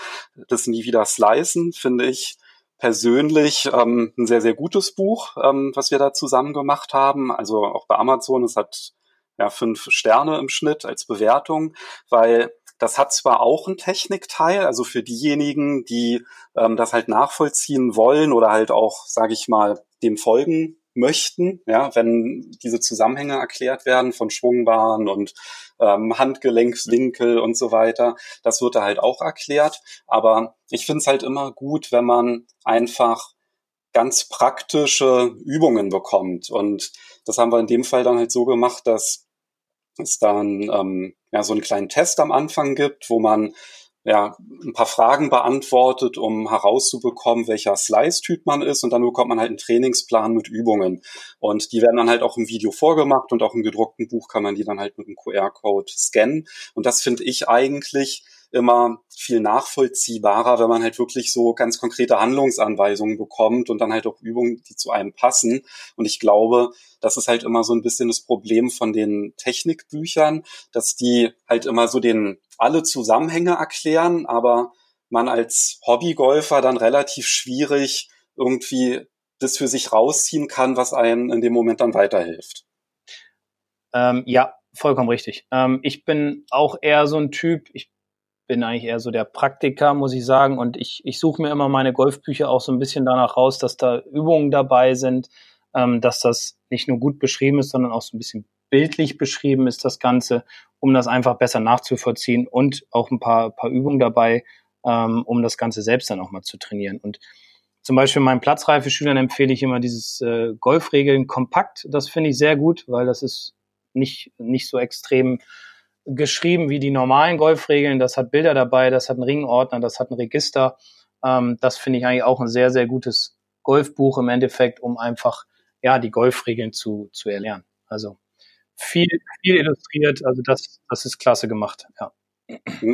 das Nie wieder Slicen, finde ich persönlich ähm, ein sehr, sehr gutes Buch, ähm, was wir da zusammen gemacht haben. Also auch bei Amazon, es hat ja fünf Sterne im Schnitt als Bewertung, weil das hat zwar auch einen Technikteil, also für diejenigen, die ähm, das halt nachvollziehen wollen oder halt auch, sage ich mal, dem folgen möchten, ja, wenn diese Zusammenhänge erklärt werden von Schwungbahn und ähm, Handgelenkswinkel und so weiter, das wird da halt auch erklärt. Aber ich finde es halt immer gut, wenn man einfach ganz praktische Übungen bekommt. Und das haben wir in dem Fall dann halt so gemacht, dass es dann ähm, ja so einen kleinen Test am Anfang gibt, wo man ja, ein paar Fragen beantwortet, um herauszubekommen, welcher Slice-Typ man ist. Und dann bekommt man halt einen Trainingsplan mit Übungen. Und die werden dann halt auch im Video vorgemacht und auch im gedruckten Buch kann man die dann halt mit einem QR-Code scannen. Und das finde ich eigentlich immer viel nachvollziehbarer, wenn man halt wirklich so ganz konkrete Handlungsanweisungen bekommt und dann halt auch Übungen, die zu einem passen. Und ich glaube, das ist halt immer so ein bisschen das Problem von den Technikbüchern, dass die halt immer so den alle Zusammenhänge erklären, aber man als Hobbygolfer dann relativ schwierig irgendwie das für sich rausziehen kann, was einem in dem Moment dann weiterhilft. Ähm, ja, vollkommen richtig. Ähm, ich bin auch eher so ein Typ, ich bin eigentlich eher so der Praktiker, muss ich sagen. Und ich, ich suche mir immer meine Golfbücher auch so ein bisschen danach raus, dass da Übungen dabei sind, ähm, dass das nicht nur gut beschrieben ist, sondern auch so ein bisschen bildlich beschrieben ist, das Ganze, um das einfach besser nachzuvollziehen und auch ein paar, paar Übungen dabei, ähm, um das Ganze selbst dann auch mal zu trainieren. Und zum Beispiel meinen Platzreife-Schülern empfehle ich immer dieses äh, Golfregeln kompakt. Das finde ich sehr gut, weil das ist nicht, nicht so extrem geschrieben wie die normalen Golfregeln. Das hat Bilder dabei, das hat einen Ringordner, das hat ein Register. Ähm, das finde ich eigentlich auch ein sehr, sehr gutes Golfbuch im Endeffekt, um einfach ja die Golfregeln zu, zu erlernen. Also viel, viel illustriert, also das, das ist klasse gemacht, ja.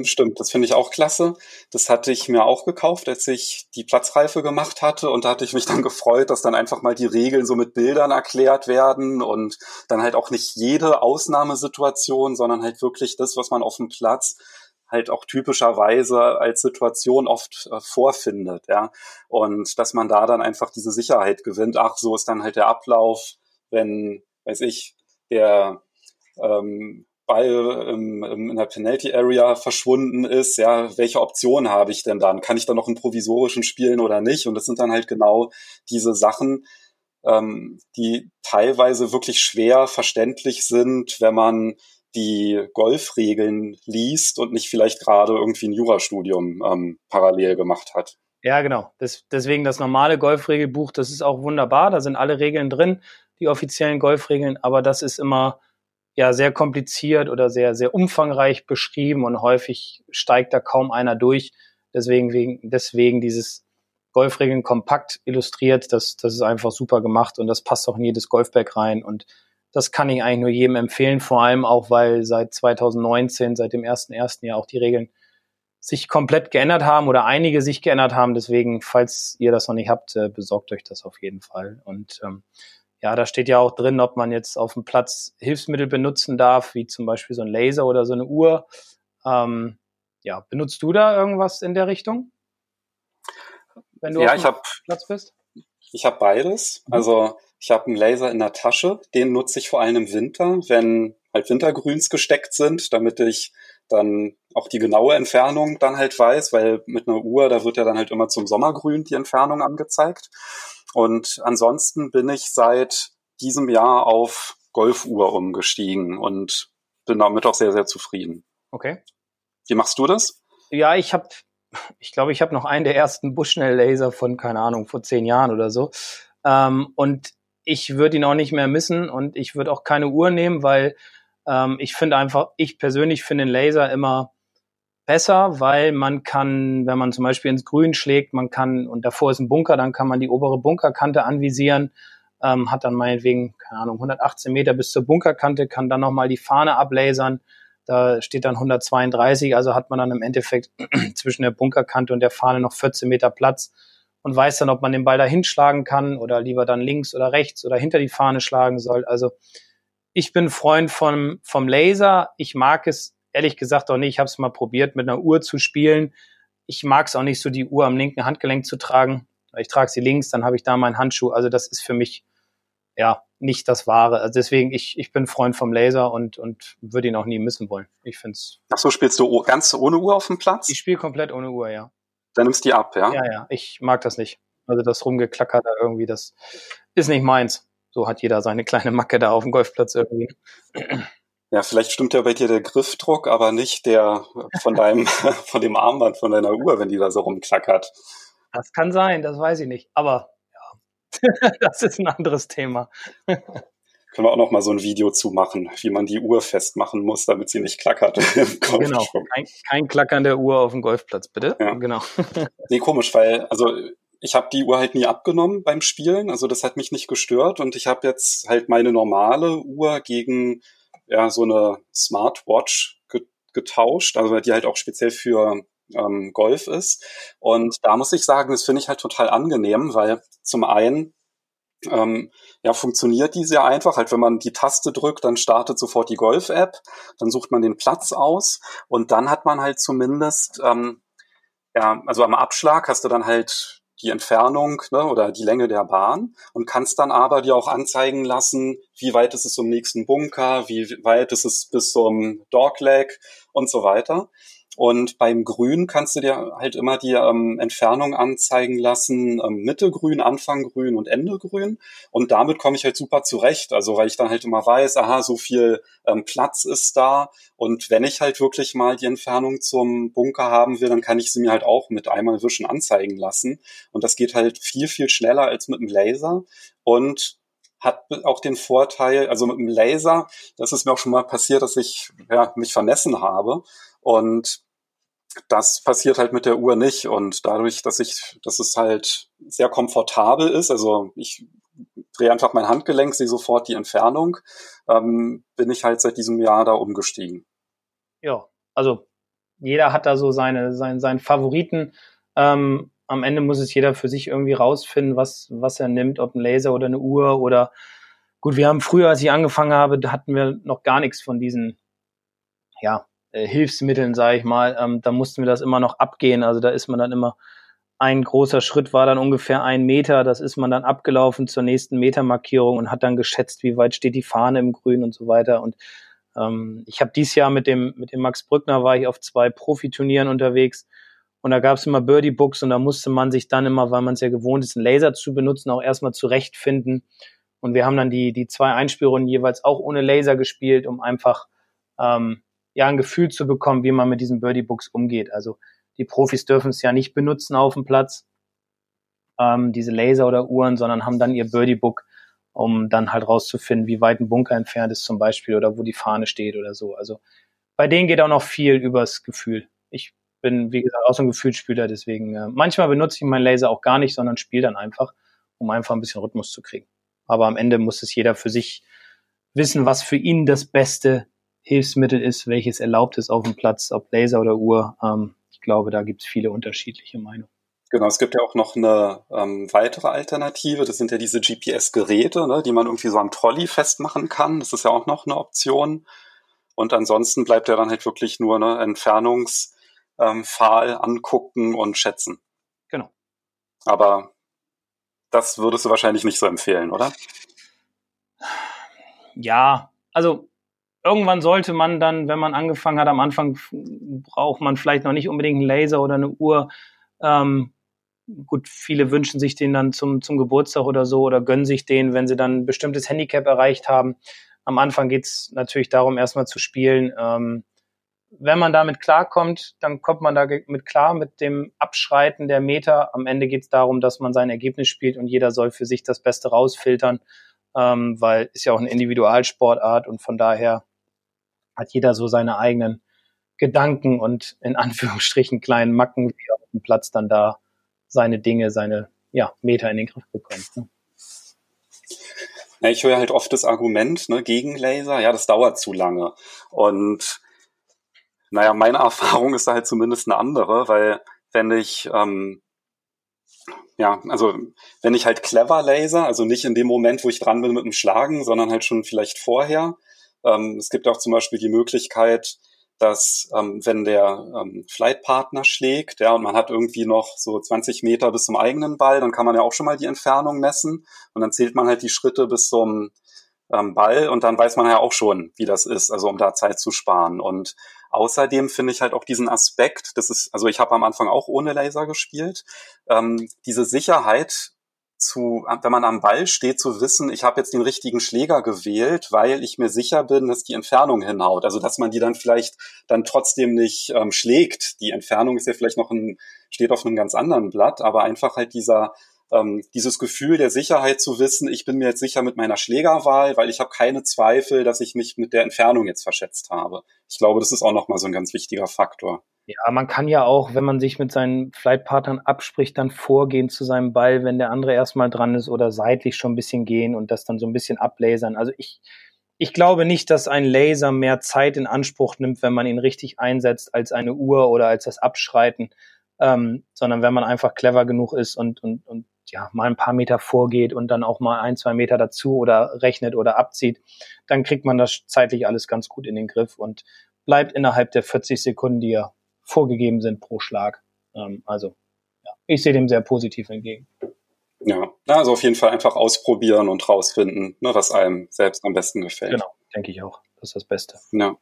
Stimmt, das finde ich auch klasse. Das hatte ich mir auch gekauft, als ich die Platzreife gemacht hatte. Und da hatte ich mich dann [laughs] gefreut, dass dann einfach mal die Regeln so mit Bildern erklärt werden und dann halt auch nicht jede Ausnahmesituation, sondern halt wirklich das, was man auf dem Platz halt auch typischerweise als Situation oft äh, vorfindet, ja. Und dass man da dann einfach diese Sicherheit gewinnt. Ach, so ist dann halt der Ablauf, wenn, weiß ich, der ähm, Ball im, im, in der Penalty Area verschwunden ist, ja, welche Option habe ich denn dann? Kann ich dann noch einen provisorischen spielen oder nicht? Und das sind dann halt genau diese Sachen, ähm, die teilweise wirklich schwer verständlich sind, wenn man die Golfregeln liest und nicht vielleicht gerade irgendwie ein Jurastudium ähm, parallel gemacht hat. Ja, genau. Das, deswegen das normale Golfregelbuch, das ist auch wunderbar. Da sind alle Regeln drin, die offiziellen Golfregeln, aber das ist immer ja sehr kompliziert oder sehr, sehr umfangreich beschrieben und häufig steigt da kaum einer durch. Deswegen, wegen, deswegen dieses Golfregeln kompakt illustriert, das, das ist einfach super gemacht und das passt auch in jedes Golfbag rein und das kann ich eigentlich nur jedem empfehlen, vor allem auch, weil seit 2019, seit dem ersten ersten Jahr auch die Regeln sich komplett geändert haben oder einige sich geändert haben. Deswegen, falls ihr das noch nicht habt, äh, besorgt euch das auf jeden Fall. Und ähm, ja, da steht ja auch drin, ob man jetzt auf dem Platz Hilfsmittel benutzen darf, wie zum Beispiel so ein Laser oder so eine Uhr. Ähm, ja, benutzt du da irgendwas in der Richtung? Wenn du ja, auf dem ich Platz bist? Ich habe beides. Mhm. Also ich habe einen Laser in der Tasche, den nutze ich vor allem im Winter, wenn halt Wintergrüns gesteckt sind, damit ich dann auch die genaue Entfernung dann halt weiß, weil mit einer Uhr, da wird ja dann halt immer zum Sommergrün die Entfernung angezeigt. Und ansonsten bin ich seit diesem Jahr auf Golfuhr umgestiegen und bin damit auch sehr, sehr zufrieden. Okay. Wie machst du das? Ja, ich habe, ich glaube, ich habe noch einen der ersten Bushnell-Laser von, keine Ahnung, vor zehn Jahren oder so. Ähm, und ich würde ihn auch nicht mehr missen und ich würde auch keine Uhr nehmen, weil ähm, ich finde einfach, ich persönlich finde den Laser immer besser, weil man kann, wenn man zum Beispiel ins Grün schlägt, man kann, und davor ist ein Bunker, dann kann man die obere Bunkerkante anvisieren, ähm, hat dann meinetwegen, keine Ahnung, 118 Meter bis zur Bunkerkante, kann dann nochmal die Fahne ablasern, da steht dann 132, also hat man dann im Endeffekt [clears throat] zwischen der Bunkerkante und der Fahne noch 14 Meter Platz und weiß dann, ob man den Ball da hinschlagen kann oder lieber dann links oder rechts oder hinter die Fahne schlagen soll. Also ich bin Freund vom, vom Laser. Ich mag es ehrlich gesagt auch nicht. Ich habe es mal probiert, mit einer Uhr zu spielen. Ich mag es auch nicht so, die Uhr am linken Handgelenk zu tragen. Ich trage sie links, dann habe ich da meinen Handschuh. Also das ist für mich, ja, nicht das Wahre. Also deswegen, ich, ich bin Freund vom Laser und, und würde ihn auch nie missen wollen. Ich find's. Ach so, spielst du ganz ohne Uhr auf dem Platz? Ich spiele komplett ohne Uhr, ja. Dann nimmst du die ab, ja? Ja, ja. Ich mag das nicht. Also das Rumgeklacker da irgendwie, das ist nicht meins. So hat jeder seine kleine Macke da auf dem Golfplatz irgendwie. Ja, vielleicht stimmt ja bei dir der Griffdruck, aber nicht der von deinem, [laughs] von dem Armband von deiner Uhr, wenn die da so rumklackert. Das kann sein, das weiß ich nicht. Aber ja, [laughs] das ist ein anderes Thema. [laughs] Können wir auch noch mal so ein Video zu machen, wie man die Uhr festmachen muss, damit sie nicht klackert. genau, kein, kein Klackern der Uhr auf dem Golfplatz, bitte. Ja. Genau. nee, komisch, weil, also ich habe die Uhr halt nie abgenommen beim Spielen, also das hat mich nicht gestört und ich habe jetzt halt meine normale Uhr gegen ja, so eine Smartwatch getauscht, also die halt auch speziell für ähm, Golf ist. Und da muss ich sagen, das finde ich halt total angenehm, weil zum einen ähm, ja, funktioniert die sehr einfach. Halt, wenn man die Taste drückt, dann startet sofort die Golf-App, dann sucht man den Platz aus und dann hat man halt zumindest, ähm, ja, also am Abschlag hast du dann halt die Entfernung ne, oder die Länge der Bahn und kannst dann aber dir auch anzeigen lassen, wie weit ist es zum nächsten Bunker, wie weit ist es bis zum Dogleg und so weiter. Und beim Grün kannst du dir halt immer die ähm, Entfernung anzeigen lassen, ähm, Mitte grün, Anfang grün und Ende grün. Und damit komme ich halt super zurecht. Also weil ich dann halt immer weiß, aha, so viel ähm, Platz ist da. Und wenn ich halt wirklich mal die Entfernung zum Bunker haben will, dann kann ich sie mir halt auch mit einmal wischen anzeigen lassen. Und das geht halt viel, viel schneller als mit dem Laser. Und hat auch den Vorteil, also mit dem Laser, das ist mir auch schon mal passiert, dass ich ja, mich vermessen habe. Und das passiert halt mit der Uhr nicht. Und dadurch, dass ich, dass es halt sehr komfortabel ist, also ich drehe einfach mein Handgelenk, sehe sofort die Entfernung, ähm, bin ich halt seit diesem Jahr da umgestiegen. Ja, also jeder hat da so seine, seinen, seinen Favoriten. Ähm, am Ende muss es jeder für sich irgendwie rausfinden, was, was er nimmt, ob ein Laser oder eine Uhr oder gut, wir haben früher, als ich angefangen habe, hatten wir noch gar nichts von diesen, ja, Hilfsmitteln, sage ich mal, ähm, da mussten wir das immer noch abgehen. Also da ist man dann immer, ein großer Schritt war dann ungefähr ein Meter. Das ist man dann abgelaufen zur nächsten Metermarkierung und hat dann geschätzt, wie weit steht die Fahne im Grün und so weiter. Und ähm, ich habe dieses Jahr mit dem, mit dem Max Brückner war ich auf zwei Profiturnieren unterwegs. Und da gab es immer Birdie Books und da musste man sich dann immer, weil man es ja gewohnt ist, einen Laser zu benutzen, auch erstmal zurechtfinden. Und wir haben dann die, die zwei Einspielrunden jeweils auch ohne Laser gespielt, um einfach ähm, ja ein Gefühl zu bekommen, wie man mit diesen Birdie Books umgeht. Also die Profis dürfen es ja nicht benutzen auf dem Platz, ähm, diese Laser oder Uhren, sondern haben dann ihr Birdie Book, um dann halt rauszufinden, wie weit ein Bunker entfernt ist zum Beispiel oder wo die Fahne steht oder so. Also bei denen geht auch noch viel übers Gefühl. Ich bin, wie gesagt, auch so ein Gefühlsspieler, deswegen äh, manchmal benutze ich meinen Laser auch gar nicht, sondern spiele dann einfach, um einfach ein bisschen Rhythmus zu kriegen. Aber am Ende muss es jeder für sich wissen, was für ihn das Beste Hilfsmittel ist, welches erlaubt ist auf dem Platz, ob Laser oder Uhr. Ähm, ich glaube, da gibt es viele unterschiedliche Meinungen. Genau, es gibt ja auch noch eine ähm, weitere Alternative. Das sind ja diese GPS-Geräte, ne, die man irgendwie so am Trolley festmachen kann. Das ist ja auch noch eine Option. Und ansonsten bleibt ja dann halt wirklich nur eine Entfernungspfahl ähm, angucken und schätzen. Genau. Aber das würdest du wahrscheinlich nicht so empfehlen, oder? Ja, also irgendwann sollte man dann, wenn man angefangen hat, am Anfang braucht man vielleicht noch nicht unbedingt einen Laser oder eine Uhr. Ähm, gut, viele wünschen sich den dann zum, zum Geburtstag oder so oder gönnen sich den, wenn sie dann ein bestimmtes Handicap erreicht haben. Am Anfang geht's natürlich darum, erstmal zu spielen. Ähm, wenn man damit klarkommt, dann kommt man damit klar mit dem Abschreiten der Meter. Am Ende geht's darum, dass man sein Ergebnis spielt und jeder soll für sich das Beste rausfiltern, ähm, weil ist ja auch eine Individualsportart und von daher hat jeder so seine eigenen Gedanken und in [laughs] Anführungsstrichen kleinen Macken, wie er auf dem Platz dann da seine Dinge, seine ja, Meter in den Griff bekommt. Ne? Ja, ich höre halt oft das Argument ne, gegen Laser, ja, das dauert zu lange. Und naja, meine [laughs] Erfahrung ist da halt zumindest eine andere, weil wenn ich ähm, ja, also wenn ich halt clever laser, also nicht in dem Moment, wo ich dran bin mit dem Schlagen, sondern halt schon vielleicht vorher, ähm, es gibt auch zum Beispiel die Möglichkeit, dass ähm, wenn der ähm, Flightpartner schlägt, ja, und man hat irgendwie noch so 20 Meter bis zum eigenen Ball, dann kann man ja auch schon mal die Entfernung messen und dann zählt man halt die Schritte bis zum ähm, Ball und dann weiß man ja auch schon, wie das ist, also um da Zeit zu sparen. Und außerdem finde ich halt auch diesen Aspekt, das ist, also ich habe am Anfang auch ohne Laser gespielt, ähm, diese Sicherheit zu, wenn man am Ball steht, zu wissen, ich habe jetzt den richtigen Schläger gewählt, weil ich mir sicher bin, dass die Entfernung hinhaut. Also dass man die dann vielleicht dann trotzdem nicht ähm, schlägt. Die Entfernung ist ja vielleicht noch ein, steht auf einem ganz anderen Blatt, aber einfach halt dieser ähm, dieses Gefühl der Sicherheit zu wissen, ich bin mir jetzt sicher mit meiner Schlägerwahl, weil ich habe keine Zweifel, dass ich mich mit der Entfernung jetzt verschätzt habe. Ich glaube, das ist auch nochmal so ein ganz wichtiger Faktor. Ja, man kann ja auch, wenn man sich mit seinen Flightpartnern abspricht, dann vorgehen zu seinem Ball, wenn der andere erstmal dran ist oder seitlich schon ein bisschen gehen und das dann so ein bisschen ablasern. Also ich, ich glaube nicht, dass ein Laser mehr Zeit in Anspruch nimmt, wenn man ihn richtig einsetzt, als eine Uhr oder als das Abschreiten, ähm, sondern wenn man einfach clever genug ist und, und, und ja, mal ein paar Meter vorgeht und dann auch mal ein, zwei Meter dazu oder rechnet oder abzieht, dann kriegt man das zeitlich alles ganz gut in den Griff und bleibt innerhalb der 40 Sekunden, die er vorgegeben sind pro Schlag. Ähm, also ja, ich sehe dem sehr positiv entgegen. Ja, also auf jeden Fall einfach ausprobieren und rausfinden, ne, was einem selbst am besten gefällt. Genau, denke ich auch. Das ist das Beste. Ja.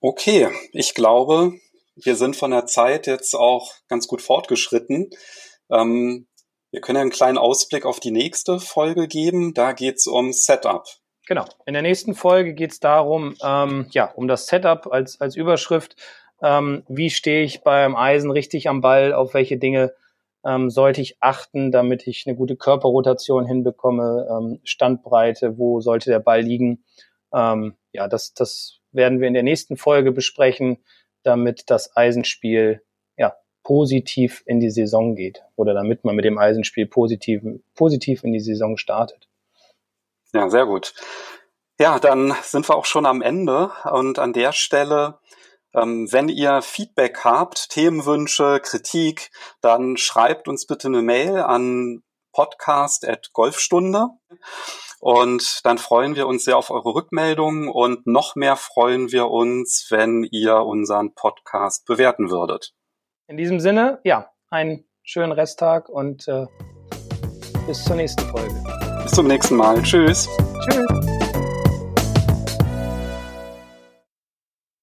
Okay, ich glaube, wir sind von der Zeit jetzt auch ganz gut fortgeschritten. Ähm, wir können ja einen kleinen Ausblick auf die nächste Folge geben. Da geht es um Setup. Genau. In der nächsten Folge geht es darum, ähm, ja, um das Setup als, als Überschrift. Ähm, wie stehe ich beim Eisen richtig am Ball? Auf welche Dinge ähm, sollte ich achten, damit ich eine gute Körperrotation hinbekomme? Ähm, Standbreite, wo sollte der Ball liegen? Ähm, ja, das, das werden wir in der nächsten Folge besprechen, damit das Eisenspiel ja, positiv in die Saison geht oder damit man mit dem Eisenspiel positiv, positiv in die Saison startet. Ja, sehr gut. Ja, dann sind wir auch schon am Ende und an der Stelle, ähm, wenn ihr Feedback habt, Themenwünsche, Kritik, dann schreibt uns bitte eine Mail an podcast.golfstunde und dann freuen wir uns sehr auf eure Rückmeldungen und noch mehr freuen wir uns, wenn ihr unseren Podcast bewerten würdet. In diesem Sinne, ja, einen schönen Resttag und äh, bis zur nächsten Folge. Zum nächsten Mal. Tschüss. Tschüss.